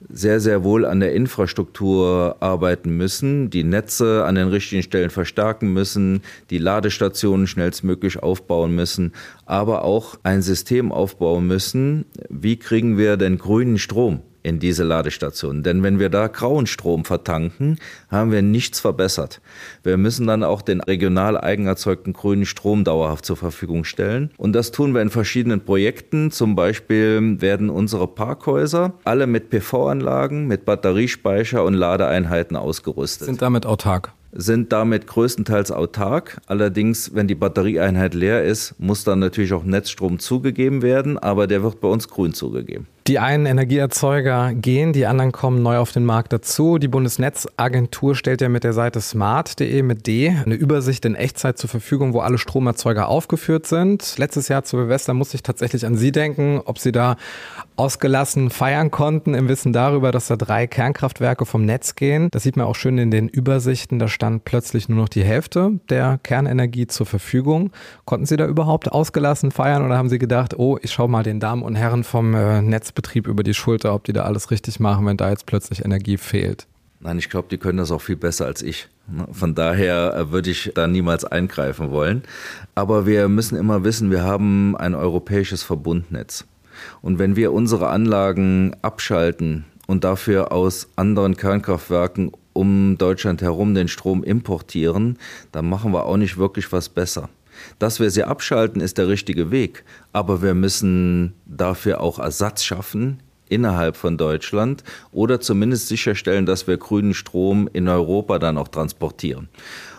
sehr, sehr wohl an der Infrastruktur arbeiten müssen, die Netze an den richtigen Stellen verstärken müssen, die Ladestationen schnellstmöglich aufbauen müssen, aber auch ein System aufbauen müssen, wie kriegen wir denn grünen Strom in diese Ladestationen. Denn wenn wir da grauen Strom vertanken, haben wir nichts verbessert. Wir müssen dann auch den regional eigenerzeugten grünen Strom dauerhaft zur Verfügung stellen. Und das tun wir in verschiedenen Projekten. Zum Beispiel werden unsere Parkhäuser alle mit PV-Anlagen, mit Batteriespeicher und Ladeeinheiten ausgerüstet. Sind damit autark sind damit größtenteils autark. Allerdings, wenn die Batterieeinheit leer ist, muss dann natürlich auch Netzstrom zugegeben werden, aber der wird bei uns grün zugegeben. Die einen Energieerzeuger gehen, die anderen kommen neu auf den Markt dazu. Die Bundesnetzagentur stellt ja mit der Seite smart.de mit D eine Übersicht in Echtzeit zur Verfügung, wo alle Stromerzeuger aufgeführt sind. Letztes Jahr zu Silvester musste ich tatsächlich an Sie denken, ob Sie da ausgelassen feiern konnten im Wissen darüber, dass da drei Kernkraftwerke vom Netz gehen. Das sieht man auch schön in den Übersichten. Da stand plötzlich nur noch die Hälfte der Kernenergie zur Verfügung. Konnten Sie da überhaupt ausgelassen feiern oder haben Sie gedacht, oh, ich schaue mal den Damen und Herren vom äh, Netzbetrieb über die Schulter, ob die da alles richtig machen, wenn da jetzt plötzlich Energie fehlt? Nein, ich glaube, die können das auch viel besser als ich. Von daher äh, würde ich da niemals eingreifen wollen. Aber wir müssen immer wissen, wir haben ein europäisches Verbundnetz. Und wenn wir unsere Anlagen abschalten und dafür aus anderen Kernkraftwerken um Deutschland herum den Strom importieren, dann machen wir auch nicht wirklich was besser. Dass wir sie abschalten, ist der richtige Weg. Aber wir müssen dafür auch Ersatz schaffen innerhalb von Deutschland oder zumindest sicherstellen, dass wir grünen Strom in Europa dann auch transportieren.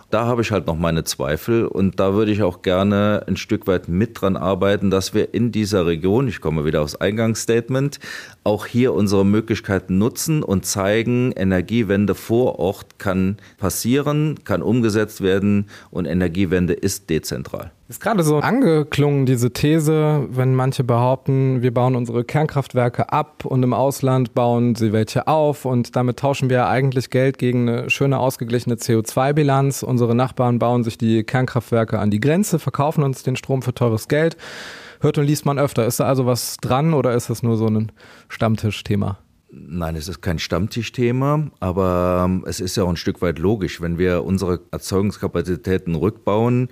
Da habe ich halt noch meine Zweifel und da würde ich auch gerne ein Stück weit mit dran arbeiten, dass wir in dieser Region, ich komme wieder aufs Eingangsstatement, auch hier unsere Möglichkeiten nutzen und zeigen, Energiewende vor Ort kann passieren, kann umgesetzt werden und Energiewende ist dezentral. Ist gerade so angeklungen, diese These, wenn manche behaupten, wir bauen unsere Kernkraftwerke ab und im Ausland bauen sie welche auf und damit tauschen wir eigentlich Geld gegen eine schöne ausgeglichene CO2-Bilanz. Unsere Nachbarn bauen sich die Kernkraftwerke an die Grenze, verkaufen uns den Strom für teures Geld. Hört und liest man öfter. Ist da also was dran oder ist das nur so ein Stammtischthema? Nein, es ist kein Stammtischthema, aber ähm, es ist ja auch ein Stück weit logisch, wenn wir unsere Erzeugungskapazitäten rückbauen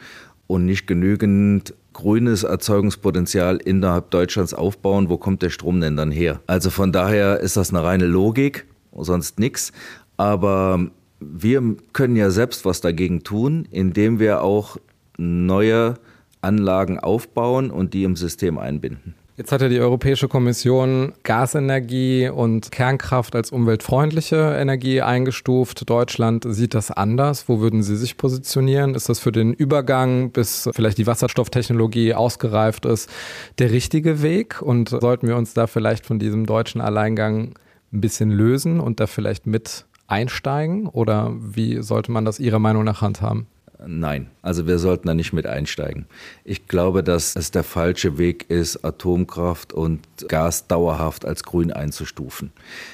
und nicht genügend grünes Erzeugungspotenzial innerhalb Deutschlands aufbauen, wo kommt der Strom denn dann her? Also von daher ist das eine reine Logik, sonst nichts. Aber wir können ja selbst was dagegen tun, indem wir auch neue Anlagen aufbauen und die im System einbinden. Jetzt hat ja die Europäische Kommission Gasenergie und Kernkraft als umweltfreundliche Energie eingestuft. Deutschland sieht das anders. Wo würden Sie sich positionieren? Ist das für den Übergang, bis vielleicht die Wasserstofftechnologie ausgereift ist, der richtige Weg? Und sollten wir uns da vielleicht von diesem deutschen Alleingang ein bisschen lösen und da vielleicht mit einsteigen? Oder wie sollte man das Ihrer Meinung nach handhaben? Nein, also wir sollten da nicht mit einsteigen. Ich glaube, dass es der falsche Weg ist, Atomkraft und Gas dauerhaft als grün einzustufen.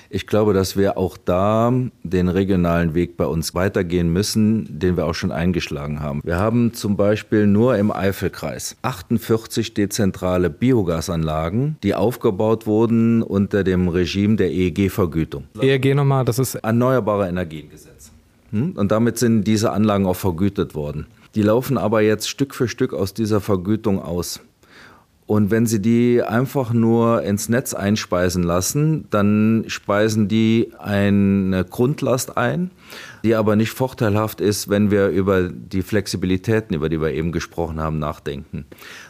Ich glaube, dass wir auch da den regionalen Weg bei uns weitergehen müssen, den wir auch schon eingeschlagen haben. Wir haben zum Beispiel nur im Eifelkreis 48 dezentrale Biogasanlagen, die aufgebaut wurden unter dem Regime der EEG-Vergütung. EEG nochmal, das ist Erneuerbare Energiengesetz. Hm? Und damit sind diese Anlagen auch vergütet worden. Die laufen aber jetzt Stück für Stück aus dieser Vergütung aus. Und wenn Sie die einfach nur ins Netz einspeisen lassen, dann speisen die eine Grundlast ein, die aber nicht vorteilhaft ist, wenn wir über die Flexibilitäten, über die wir eben gesprochen haben, nachdenken.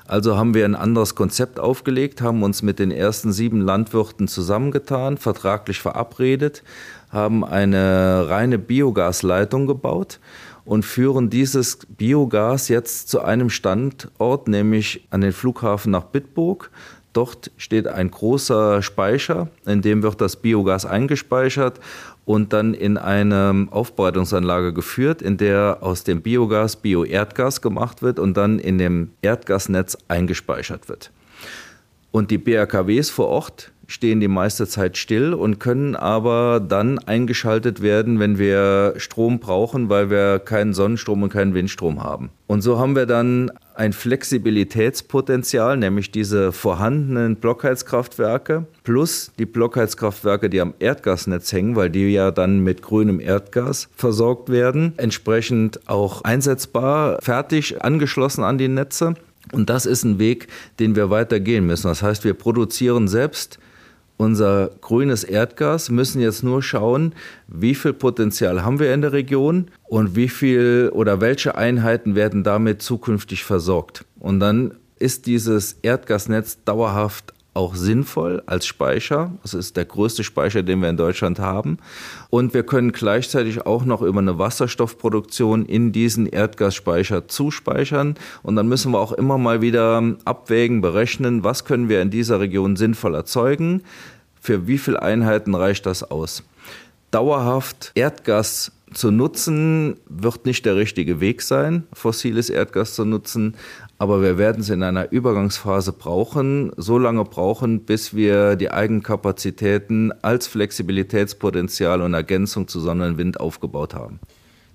Also haben wir ein anderes Konzept aufgelegt, haben uns mit den ersten sieben Landwirten zusammengetan, vertraglich verabredet, haben eine reine Biogasleitung gebaut und führen dieses Biogas jetzt zu einem Standort, nämlich an den Flughafen nach Bitburg. Dort steht ein großer Speicher, in dem wird das Biogas eingespeichert und dann in eine Aufbereitungsanlage geführt, in der aus dem Biogas Bioerdgas gemacht wird und dann in dem Erdgasnetz eingespeichert wird. Und die BRKWs vor Ort stehen die meiste Zeit still und können aber dann eingeschaltet werden, wenn wir Strom brauchen, weil wir keinen Sonnenstrom und keinen Windstrom haben. Und so haben wir dann ein Flexibilitätspotenzial, nämlich diese vorhandenen Blockheizkraftwerke plus die Blockheizkraftwerke, die am Erdgasnetz hängen, weil die ja dann mit grünem Erdgas versorgt werden, entsprechend auch einsetzbar, fertig angeschlossen an die Netze. Und das ist ein Weg, den wir weitergehen müssen. Das heißt, wir produzieren selbst unser grünes Erdgas, müssen jetzt nur schauen, wie viel Potenzial haben wir in der Region und wie viel oder welche Einheiten werden damit zukünftig versorgt. Und dann ist dieses Erdgasnetz dauerhaft auch sinnvoll als Speicher. Das ist der größte Speicher, den wir in Deutschland haben. Und wir können gleichzeitig auch noch über eine Wasserstoffproduktion in diesen Erdgasspeicher zuspeichern. Und dann müssen wir auch immer mal wieder abwägen, berechnen, was können wir in dieser Region sinnvoll erzeugen. Für wie viele Einheiten reicht das aus? Dauerhaft Erdgas zu nutzen, wird nicht der richtige Weg sein, fossiles Erdgas zu nutzen, aber wir werden es in einer Übergangsphase brauchen, so lange brauchen, bis wir die Eigenkapazitäten als Flexibilitätspotenzial und Ergänzung zu Sonne und Wind aufgebaut haben.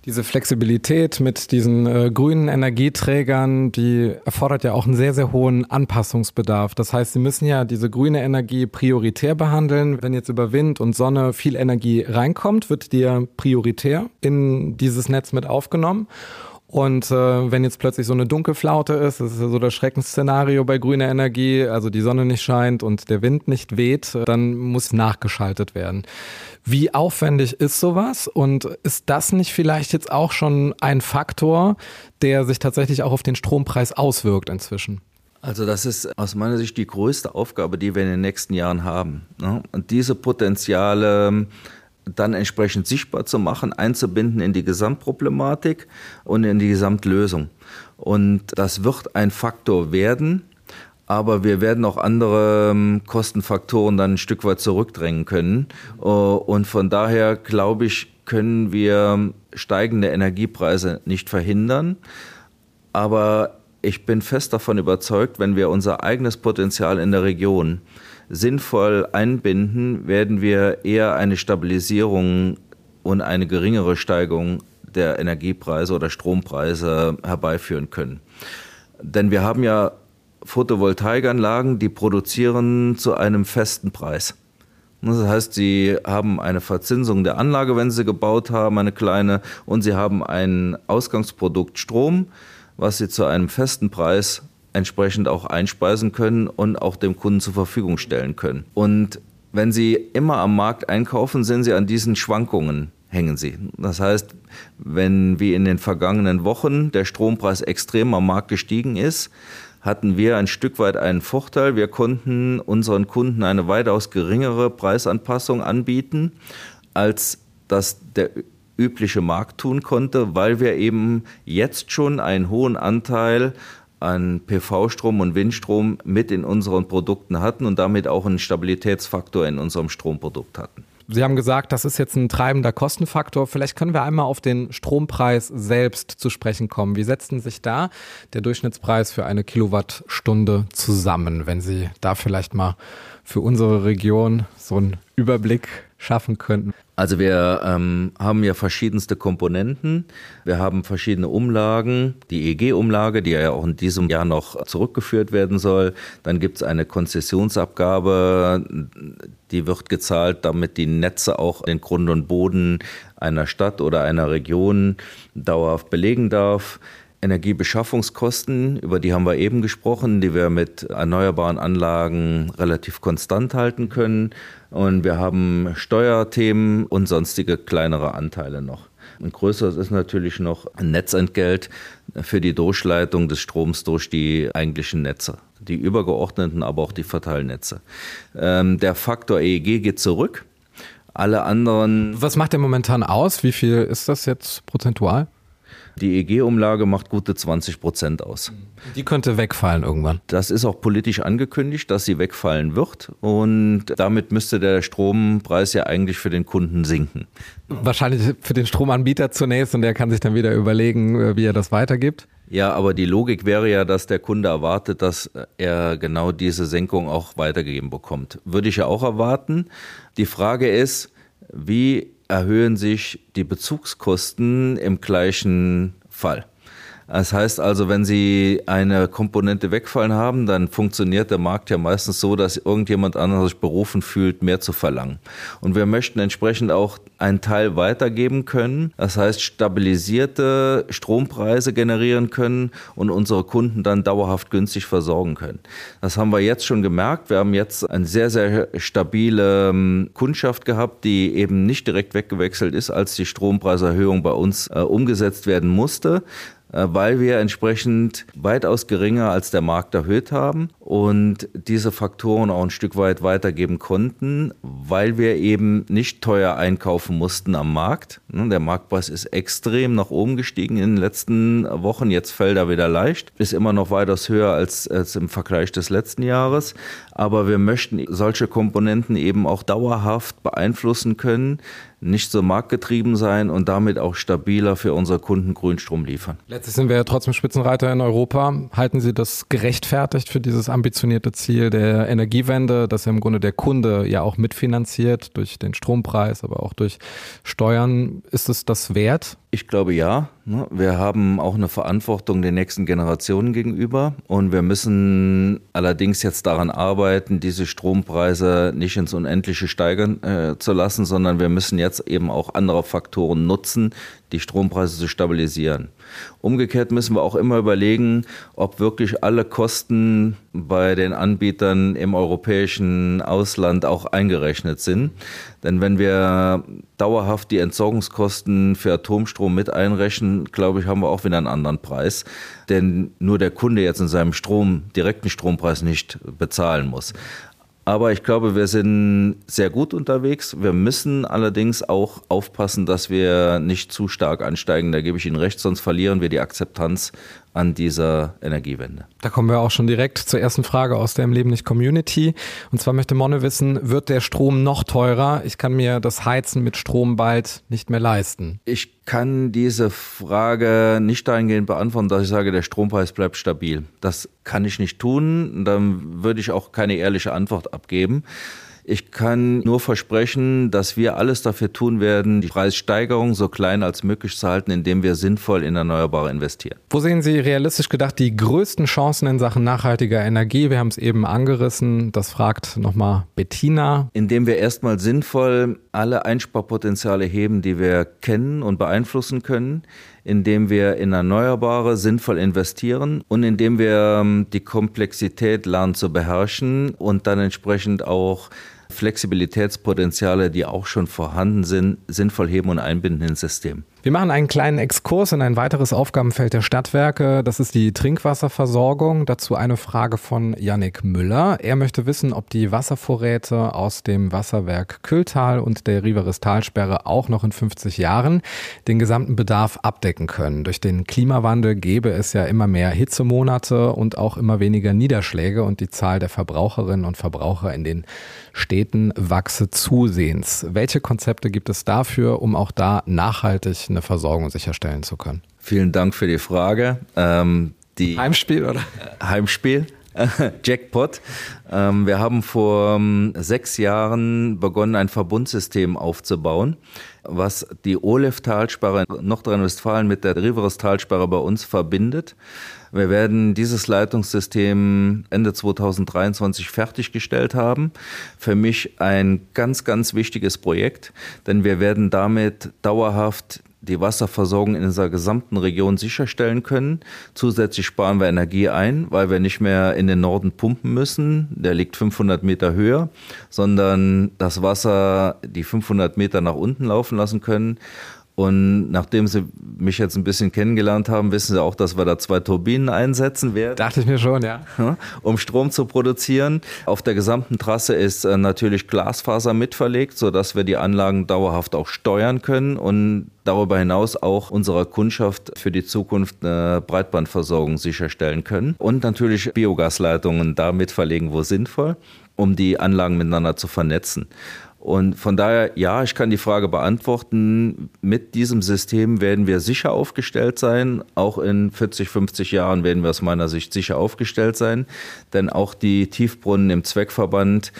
Diese Flexibilität mit diesen äh, grünen Energieträgern, die erfordert ja auch einen sehr, sehr hohen Anpassungsbedarf. Das heißt, Sie müssen ja diese grüne Energie prioritär behandeln. Wenn jetzt über Wind und Sonne viel Energie reinkommt, wird die ja prioritär in dieses Netz mit aufgenommen. Und äh, wenn jetzt plötzlich so eine Dunkelflaute ist, das ist ja so das Schreckensszenario bei grüner Energie, also die Sonne nicht scheint und der Wind nicht weht, dann muss nachgeschaltet werden. Wie aufwendig ist sowas? Und ist das nicht vielleicht jetzt auch schon ein Faktor, der sich tatsächlich auch auf den Strompreis auswirkt inzwischen? Also das ist aus meiner Sicht die größte Aufgabe, die wir in den nächsten Jahren haben. Ne? Und diese Potenziale dann entsprechend sichtbar zu machen, einzubinden in die Gesamtproblematik und in die Gesamtlösung. Und das wird ein Faktor werden, aber wir werden auch andere ähm, Kostenfaktoren dann ein Stück weit zurückdrängen können. Äh, und von daher glaube ich, können wir steigende Energiepreise nicht verhindern. Aber ich bin fest davon überzeugt, wenn wir unser eigenes Potenzial in der Region sinnvoll einbinden, werden wir eher eine Stabilisierung und eine geringere Steigerung der Energiepreise oder Strompreise herbeiführen können. Denn wir haben ja Photovoltaikanlagen, die produzieren zu einem festen Preis. Das heißt, sie haben eine Verzinsung der Anlage, wenn sie gebaut haben, eine kleine, und sie haben ein Ausgangsprodukt Strom, was sie zu einem festen Preis entsprechend auch einspeisen können und auch dem Kunden zur Verfügung stellen können. Und wenn Sie immer am Markt einkaufen, sind Sie an diesen Schwankungen hängen sie. Das heißt, wenn wie in den vergangenen Wochen der Strompreis extrem am Markt gestiegen ist, hatten wir ein Stück weit einen Vorteil. Wir konnten unseren Kunden eine weitaus geringere Preisanpassung anbieten, als das der übliche Markt tun konnte, weil wir eben jetzt schon einen hohen Anteil an PV-Strom und Windstrom mit in unseren Produkten hatten und damit auch einen Stabilitätsfaktor in unserem Stromprodukt hatten. Sie haben gesagt, das ist jetzt ein treibender Kostenfaktor. Vielleicht können wir einmal auf den Strompreis selbst zu sprechen kommen. Wie setzt sich da der Durchschnittspreis für eine Kilowattstunde zusammen, wenn Sie da vielleicht mal für unsere Region so einen Überblick schaffen könnten? Also wir ähm, haben ja verschiedenste Komponenten. Wir haben verschiedene Umlagen. Die EG-Umlage, die ja auch in diesem Jahr noch zurückgeführt werden soll. Dann gibt es eine Konzessionsabgabe, die wird gezahlt, damit die Netze auch den Grund und Boden einer Stadt oder einer Region dauerhaft belegen darf. Energiebeschaffungskosten, über die haben wir eben gesprochen, die wir mit erneuerbaren Anlagen relativ konstant halten können. Und wir haben Steuerthemen und sonstige kleinere Anteile noch. Und größeres ist natürlich noch ein Netzentgelt für die Durchleitung des Stroms durch die eigentlichen Netze. Die übergeordneten, aber auch die Verteilnetze. Ähm, der Faktor EEG geht zurück. Alle anderen. Was macht der momentan aus? Wie viel ist das jetzt prozentual? Die EG-Umlage macht gute 20 Prozent aus. Die könnte wegfallen irgendwann. Das ist auch politisch angekündigt, dass sie wegfallen wird. Und damit müsste der Strompreis ja eigentlich für den Kunden sinken. Wahrscheinlich für den Stromanbieter zunächst und der kann sich dann wieder überlegen, äh, wie er das weitergibt. Ja, aber die Logik wäre ja, dass der Kunde erwartet, dass er genau diese Senkung auch weitergegeben bekommt. Würde ich ja auch erwarten. Die Frage ist, wie erhöhen sich die Bezugskosten im gleichen Fall. Das heißt also, wenn Sie eine Komponente wegfallen haben, dann funktioniert der Markt ja meistens so, dass irgendjemand anderes sich berufen fühlt, mehr zu verlangen. Und wir möchten entsprechend auch einen Teil weitergeben können. Das heißt, stabilisierte Strompreise generieren können und unsere Kunden dann dauerhaft günstig versorgen können. Das haben wir jetzt schon gemerkt. Wir haben jetzt eine sehr, sehr stabile ähm, Kundschaft gehabt, die eben nicht direkt weggewechselt ist, als die Strompreiserhöhung bei uns äh, umgesetzt werden musste. Äh, weil wir entsprechend weitaus geringer als der Markt erhöht haben und diese Faktoren auch ein Stück weit weitergeben konnten, weil wir eben nicht teuer einkaufen mussten am Markt. Ne, der Marktpreis ist extrem nach oben gestiegen in den letzten Wochen, jetzt fällt er wieder leicht, ist immer noch weitaus höher als, als im Vergleich des letzten Jahres, aber wir möchten solche Komponenten eben auch dauerhaft beeinflussen können, nicht so marktgetrieben sein und damit auch stabiler für unsere Kunden Grünstrom liefern. Letztlich sind wir ja trotzdem Spitzenreiter in Europa. Halten Sie das gerechtfertigt für dieses ambitionierte Ziel der Energiewende, dass ja im Grunde der Kunde ja auch mitfinanziert durch den Strompreis, aber auch durch Steuern? Ist es das wert? Ich glaube ja. Ne? Wir haben auch eine Verantwortung den nächsten Generationen gegenüber und wir müssen allerdings jetzt daran arbeiten, diese Strompreise nicht ins Unendliche steigern äh, zu lassen, sondern wir müssen jetzt eben auch andere Faktoren nutzen, die Strompreise zu stabilisieren. Umgekehrt müssen wir auch immer überlegen, ob wirklich alle Kosten bei den Anbietern im europäischen Ausland auch eingerechnet sind. Denn wenn wir dauerhaft die Entsorgungskosten für Atomstrom mit einrechnen, glaube ich, haben wir auch wieder einen anderen Preis. Denn nur der Kunde jetzt in seinem Strom, direkten Strompreis nicht bezahlen muss. Aber ich glaube, wir sind sehr gut unterwegs. Wir müssen allerdings auch aufpassen, dass wir nicht zu stark ansteigen. Da gebe ich Ihnen recht, sonst verlieren wir die Akzeptanz an dieser Energiewende. Da kommen wir auch schon direkt zur ersten Frage aus der Im Leben nicht Community. Und zwar möchte Monne wissen, wird der Strom noch teurer? Ich kann mir das Heizen mit Strom bald nicht mehr leisten. Ich kann diese Frage nicht dahingehend beantworten, dass ich sage, der Strompreis bleibt stabil. Das kann ich nicht tun. Dann würde ich auch keine ehrliche Antwort abgeben. Ich kann nur versprechen, dass wir alles dafür tun werden, die Preissteigerung so klein als möglich zu halten, indem wir sinnvoll in Erneuerbare investieren. Wo sehen Sie realistisch gedacht die größten Chancen in Sachen nachhaltiger Energie? Wir haben es eben angerissen. Das fragt nochmal Bettina. Indem wir erstmal sinnvoll alle Einsparpotenziale heben, die wir kennen und beeinflussen können indem wir in Erneuerbare sinnvoll investieren und indem wir ähm, die Komplexität lernen zu beherrschen und dann entsprechend auch Flexibilitätspotenziale, die auch schon vorhanden sind, sinnvoll heben und einbinden ins System. Wir machen einen kleinen Exkurs in ein weiteres Aufgabenfeld der Stadtwerke. Das ist die Trinkwasserversorgung. Dazu eine Frage von Yannick Müller. Er möchte wissen, ob die Wasservorräte aus dem Wasserwerk Kühltal und der Riveris-Talsperre auch noch in 50 Jahren den gesamten Bedarf abdecken können. Durch den Klimawandel gäbe es ja immer mehr Hitzemonate und auch immer weniger Niederschläge und die Zahl der Verbraucherinnen und Verbraucher in den Städten wachse zusehends. Welche Konzepte gibt es dafür, um auch da nachhaltig eine Versorgung sicherstellen zu können? Vielen Dank für die Frage. Ähm, die Heimspiel oder? Heimspiel. Jackpot. Ähm, wir haben vor ähm, sechs Jahren begonnen, ein Verbundsystem aufzubauen, was die Olef-Talsperre Nordrhein-Westfalen mit der Riveres-Talsperre bei uns verbindet. Wir werden dieses Leitungssystem Ende 2023 fertiggestellt haben. Für mich ein ganz, ganz wichtiges Projekt, denn wir werden damit dauerhaft die Wasserversorgung in unserer gesamten Region sicherstellen können. Zusätzlich sparen wir Energie ein, weil wir nicht mehr in den Norden pumpen müssen. Der liegt 500 Meter höher, sondern das Wasser die 500 Meter nach unten laufen lassen können. Und nachdem Sie mich jetzt ein bisschen kennengelernt haben, wissen Sie auch, dass wir da zwei Turbinen einsetzen werden. Dachte ich mir schon, ja. Um Strom zu produzieren. Auf der gesamten Trasse ist äh, natürlich Glasfaser mitverlegt, sodass wir die Anlagen dauerhaft auch steuern können und darüber hinaus auch unserer Kundschaft für die Zukunft eine Breitbandversorgung sicherstellen können. Und natürlich Biogasleitungen da mitverlegen, wo sinnvoll, um die Anlagen miteinander zu vernetzen. Und von daher, ja, ich kann die Frage beantworten. Mit diesem System werden wir sicher aufgestellt sein. Auch in 40, 50 Jahren werden wir aus meiner Sicht sicher aufgestellt sein. Denn auch die Tiefbrunnen im Zweckverband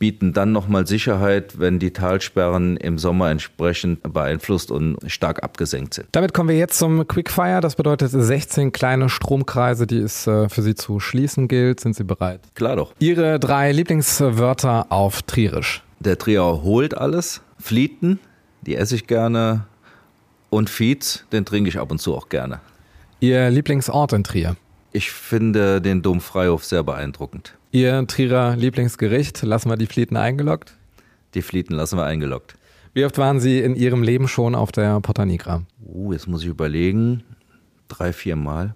bieten dann nochmal Sicherheit, wenn die Talsperren im Sommer entsprechend beeinflusst und stark abgesenkt sind. Damit kommen wir jetzt zum Quickfire. Das bedeutet 16 kleine Stromkreise, die es äh, für Sie zu schließen gilt. Sind Sie bereit? Klar doch. Ihre drei Lieblingswörter auf Trierisch. Der Trier holt alles. Flieten, die esse ich gerne. Und Fietz, den trinke ich ab und zu auch gerne. Ihr Lieblingsort in Trier? Ich finde den Dom Freihof sehr beeindruckend. Ihr Trierer Lieblingsgericht? Lassen wir die Flieten eingeloggt? Die Flieten lassen wir eingeloggt. Wie oft waren Sie in Ihrem Leben schon auf der Porta Nigra? Uh, jetzt muss ich überlegen. Drei, vier Mal.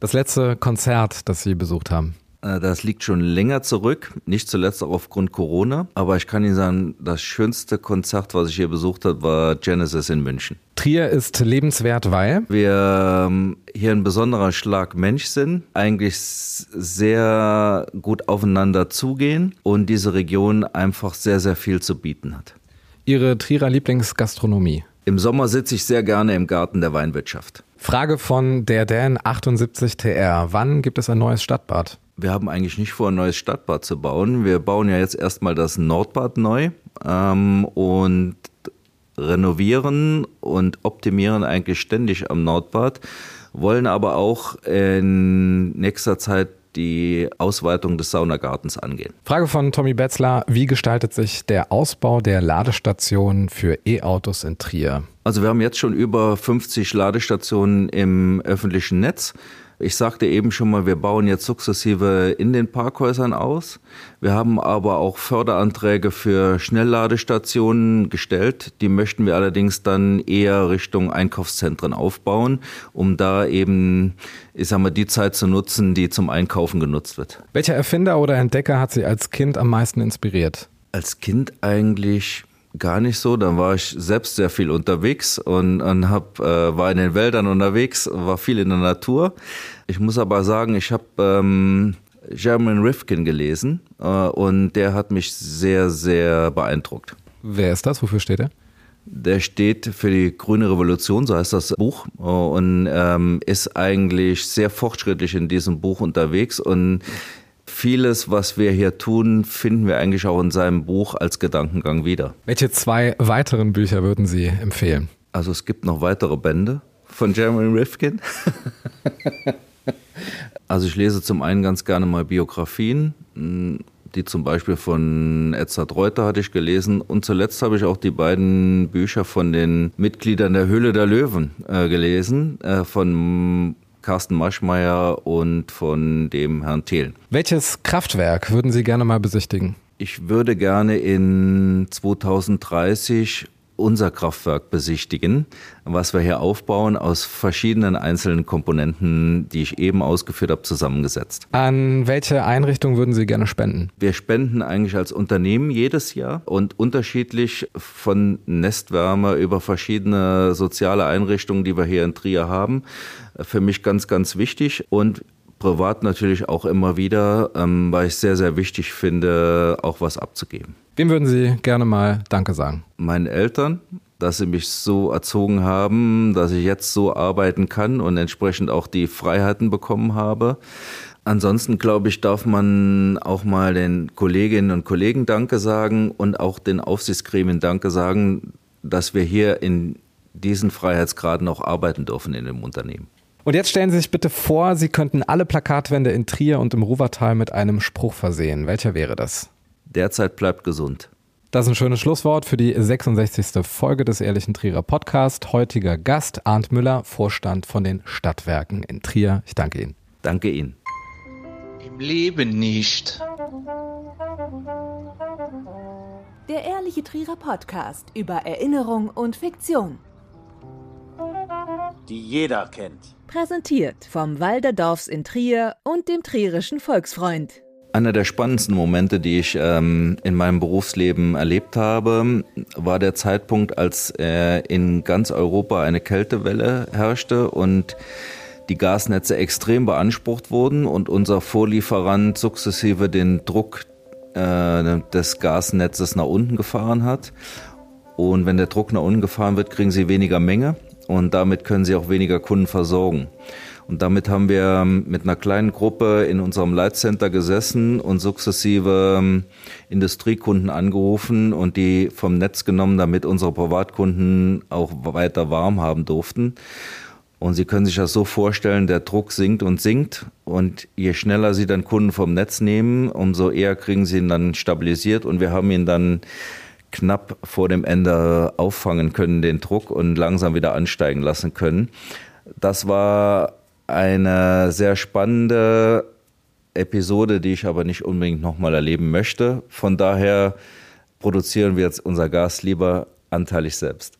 Das letzte Konzert, das Sie besucht haben? Äh, das liegt schon länger zurück, nicht zuletzt auch aufgrund Corona. Aber ich kann Ihnen sagen, das schönste Konzert, was ich hier besucht habe, war Genesis in München. Trier ist lebenswert, weil wir ähm, hier ein besonderer Schlag Mensch sind, eigentlich sehr gut aufeinander zugehen und diese Region einfach sehr, sehr viel zu bieten hat. Ihre Trierer Lieblingsgastronomie? Im Sommer sitze ich sehr gerne im Garten der Weinwirtschaft. Frage von der Dan 78 TR. Wann gibt es ein neues Stadtbad? Wir haben eigentlich nicht vor, ein neues Stadtbad zu bauen. Wir bauen ja jetzt erstmal das Nordbad neu ähm, und renovieren und optimieren eigentlich ständig am Nordbad, wollen aber auch in nächster Zeit die Ausweitung des Saunagartens angehen. Frage von Tommy Betzler. Wie gestaltet sich der Ausbau der Ladestationen für E-Autos in Trier? Also wir haben jetzt schon über 50 Ladestationen im öffentlichen Netz. Ich sagte eben schon mal, wir bauen jetzt sukzessive in den Parkhäusern aus. Wir haben aber auch Förderanträge für Schnellladestationen gestellt. Die möchten wir allerdings dann eher Richtung Einkaufszentren aufbauen, um da eben, ich sag mal, die Zeit zu nutzen, die zum Einkaufen genutzt wird. Welcher Erfinder oder Entdecker hat Sie als Kind am meisten inspiriert? Als Kind eigentlich gar nicht so. Dann war ich selbst sehr viel unterwegs und, und hab, äh, war in den Wäldern unterwegs, war viel in der Natur. Ich muss aber sagen, ich habe ähm, German Rifkin gelesen äh, und der hat mich sehr, sehr beeindruckt. Wer ist das? Wofür steht er? Der steht für die grüne Revolution, so heißt das Buch, und ähm, ist eigentlich sehr fortschrittlich in diesem Buch unterwegs und Vieles, was wir hier tun, finden wir eigentlich auch in seinem Buch als Gedankengang wieder. Welche zwei weiteren Bücher würden Sie empfehlen? Also es gibt noch weitere Bände von Jeremy Rifkin. also ich lese zum einen ganz gerne mal Biografien, die zum Beispiel von Edzard Reuter hatte ich gelesen und zuletzt habe ich auch die beiden Bücher von den Mitgliedern der Höhle der Löwen äh, gelesen, äh, von Carsten Maschmeyer und von dem Herrn Thelen. Welches Kraftwerk würden Sie gerne mal besichtigen? Ich würde gerne in 2030 unser Kraftwerk besichtigen, was wir hier aufbauen, aus verschiedenen einzelnen Komponenten, die ich eben ausgeführt habe, zusammengesetzt. An welche Einrichtung würden Sie gerne spenden? Wir spenden eigentlich als Unternehmen jedes Jahr und unterschiedlich von Nestwärme über verschiedene soziale Einrichtungen, die wir hier in Trier haben. Für mich ganz, ganz wichtig und privat natürlich auch immer wieder, ähm, weil ich sehr, sehr wichtig finde, auch was abzugeben. Wem würden Sie gerne mal Danke sagen? Meinen Eltern, dass sie mich so erzogen haben, dass ich jetzt so arbeiten kann und entsprechend auch die Freiheiten bekommen habe. Ansonsten glaube ich, darf man auch mal den Kolleginnen und Kollegen Danke sagen und auch den Aufsichtsgremien Danke sagen, dass wir hier in diesen Freiheitsgraden auch arbeiten dürfen in dem Unternehmen. Und jetzt stellen Sie sich bitte vor, Sie könnten alle Plakatwände in Trier und im Ruwertal mit einem Spruch versehen. Welcher wäre das? Derzeit bleibt gesund. Das ist ein schönes Schlusswort für die 66. Folge des Ehrlichen Trierer Podcast. Heutiger Gast Arndt Müller, Vorstand von den Stadtwerken in Trier. Ich danke Ihnen. Danke Ihnen. Im Leben nicht. Der Ehrliche Trierer Podcast über Erinnerung und Fiktion. Die jeder kennt. Präsentiert vom Walderdorfs in Trier und dem Trierischen Volksfreund. Einer der spannendsten Momente, die ich ähm, in meinem Berufsleben erlebt habe, war der Zeitpunkt, als äh, in ganz Europa eine Kältewelle herrschte und die Gasnetze extrem beansprucht wurden und unser Vorlieferant sukzessive den Druck äh, des Gasnetzes nach unten gefahren hat. Und wenn der Druck nach unten gefahren wird, kriegen sie weniger Menge und damit können sie auch weniger Kunden versorgen. Und damit haben wir mit einer kleinen Gruppe in unserem Leitcenter gesessen und sukzessive ähm, Industriekunden angerufen und die vom Netz genommen, damit unsere Privatkunden auch weiter warm haben durften. Und Sie können sich das so vorstellen, der Druck sinkt und sinkt. Und je schneller Sie dann Kunden vom Netz nehmen, umso eher kriegen Sie ihn dann stabilisiert. Und wir haben ihn dann knapp vor dem Ende auffangen können, den Druck und langsam wieder ansteigen lassen können. Das war eine sehr spannende Episode, die ich aber nicht unbedingt nochmal erleben möchte. Von daher produzieren wir jetzt unser Gas lieber anteilig selbst.